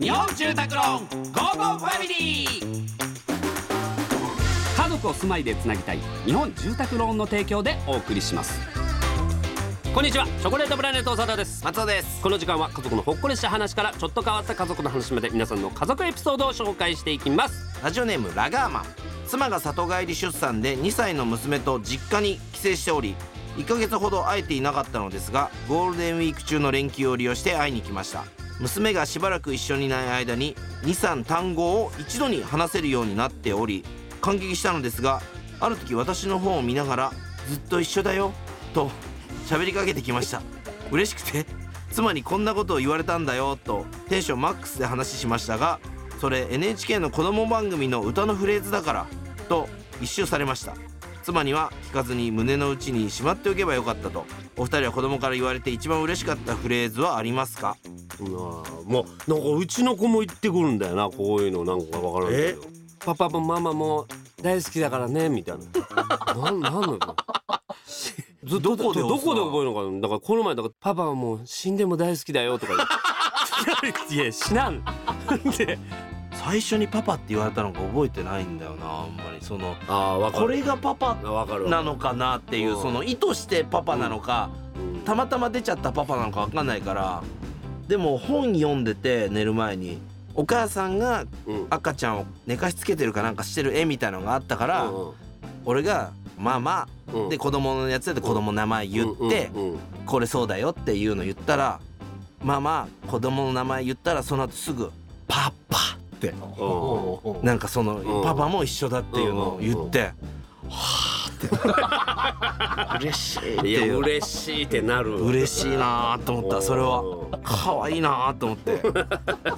日本住宅ローンゴーゴーファミリー。家族を住まいでつなぎたい日本住宅ローンの提供でお送りします。こんにちはチョコレートプラネット長田です。松尾です。この時間は家族のほっこりした話からちょっと変わった家族の話まで皆さんの家族エピソードを紹介していきます。ラジオネームラガーマン。妻が里帰り出産で2歳の娘と実家に帰省しており1ヶ月ほど会えていなかったのですがゴールデンウィーク中の連休を利用して会いに来ました。娘がしばらく一緒にいない間に23単語を一度に話せるようになっており感激したのですがある時私の方を見ながら「ずっと一緒だよ」と喋りかけてきました。嬉しくて妻にこんなことを言われたんだよとテンションマックスで話しましたがそれ NHK の子供番組の歌のフレーズだからと一周されました。妻には聞かずに胸の内にしまっておけばよかったとお二人は子供から言われて一番嬉しかったフレーズはありますか？もうなんかうちの子も言ってくるんだよなこういうのなんかわからんけど。パパもママも大好きだからねみたいな。なんなんの ずっとどこでどこで覚えるのかな？だからこの前だからパパはもう死んでも大好きだよとか いや死なん。で最初にパパって言われたのか覚えてないんだよなあんまり。そのあこれがパパなのかなっていううん。その意図してパパなのかうん。たまたま出ちゃったパパなのか分かんないからでも本読んでて寝る前にお母さんがうん。赤ちゃんを寝かしつけてるかなんかしてる絵みたいなのがあったから俺が「ママ」うん。で子供のやつで子供の名前言ってうんうん「これそうだよ」っていうの言ったら「ママ子供の名前言ったらその後すぐ「パパ」って。うん。なんかそのうん。パパも一緒だっていうのを言って。はあって。嬉しいっていう。嬉しいってなる。嬉しいなと思った。それはうん可愛いなと思って。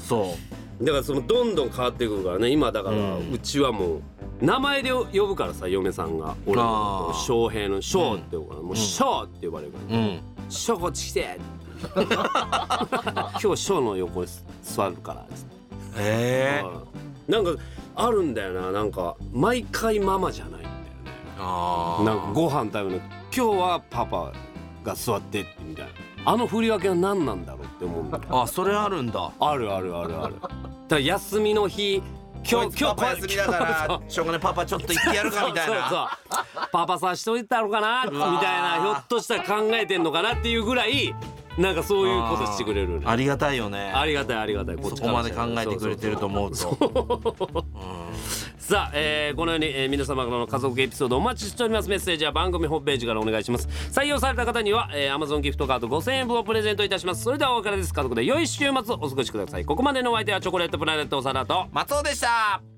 そだからそのどんどん変わってくるからね。今だからうちはもう名前で呼ぶからさ嫁さんが。俺あのー。翔平の翔って呼ぶから。もう翔って呼ばれるからううん。翔こっち来て。今日翔の横に座るからつってええうんなんかあるんだよな。なんか毎回ママじゃないんだよね。あなんかご飯食べるの。今日はパパが座ってってみたいな。あの振り分けは何なんだろうって思うんだよ。あそれあるんだ。あるあるあるある。だから休みの日今日パパこ休みだからしょうがない。パパちょっと行ってやるかみたいそうそうなそう。パパさしといたのかなみたいなひょっとしたら考えてんのかなっていうぐらいなんかそういうことしてくれるね。ありがたいよね。ありがたいありがたい。ここまで考えてくれてると思うと。さあ、えーこのように、えー皆様からの家族エピソードお待ちしております。メッセージは番組ホームページからお願いします。採用された方には、えー、Amazon ギフトカード5000円分をプレゼントいたします。それではお別れです。家族で良い週末お過ごしください。ここまでのお相手はチョコレートプラネット長田と。松尾でした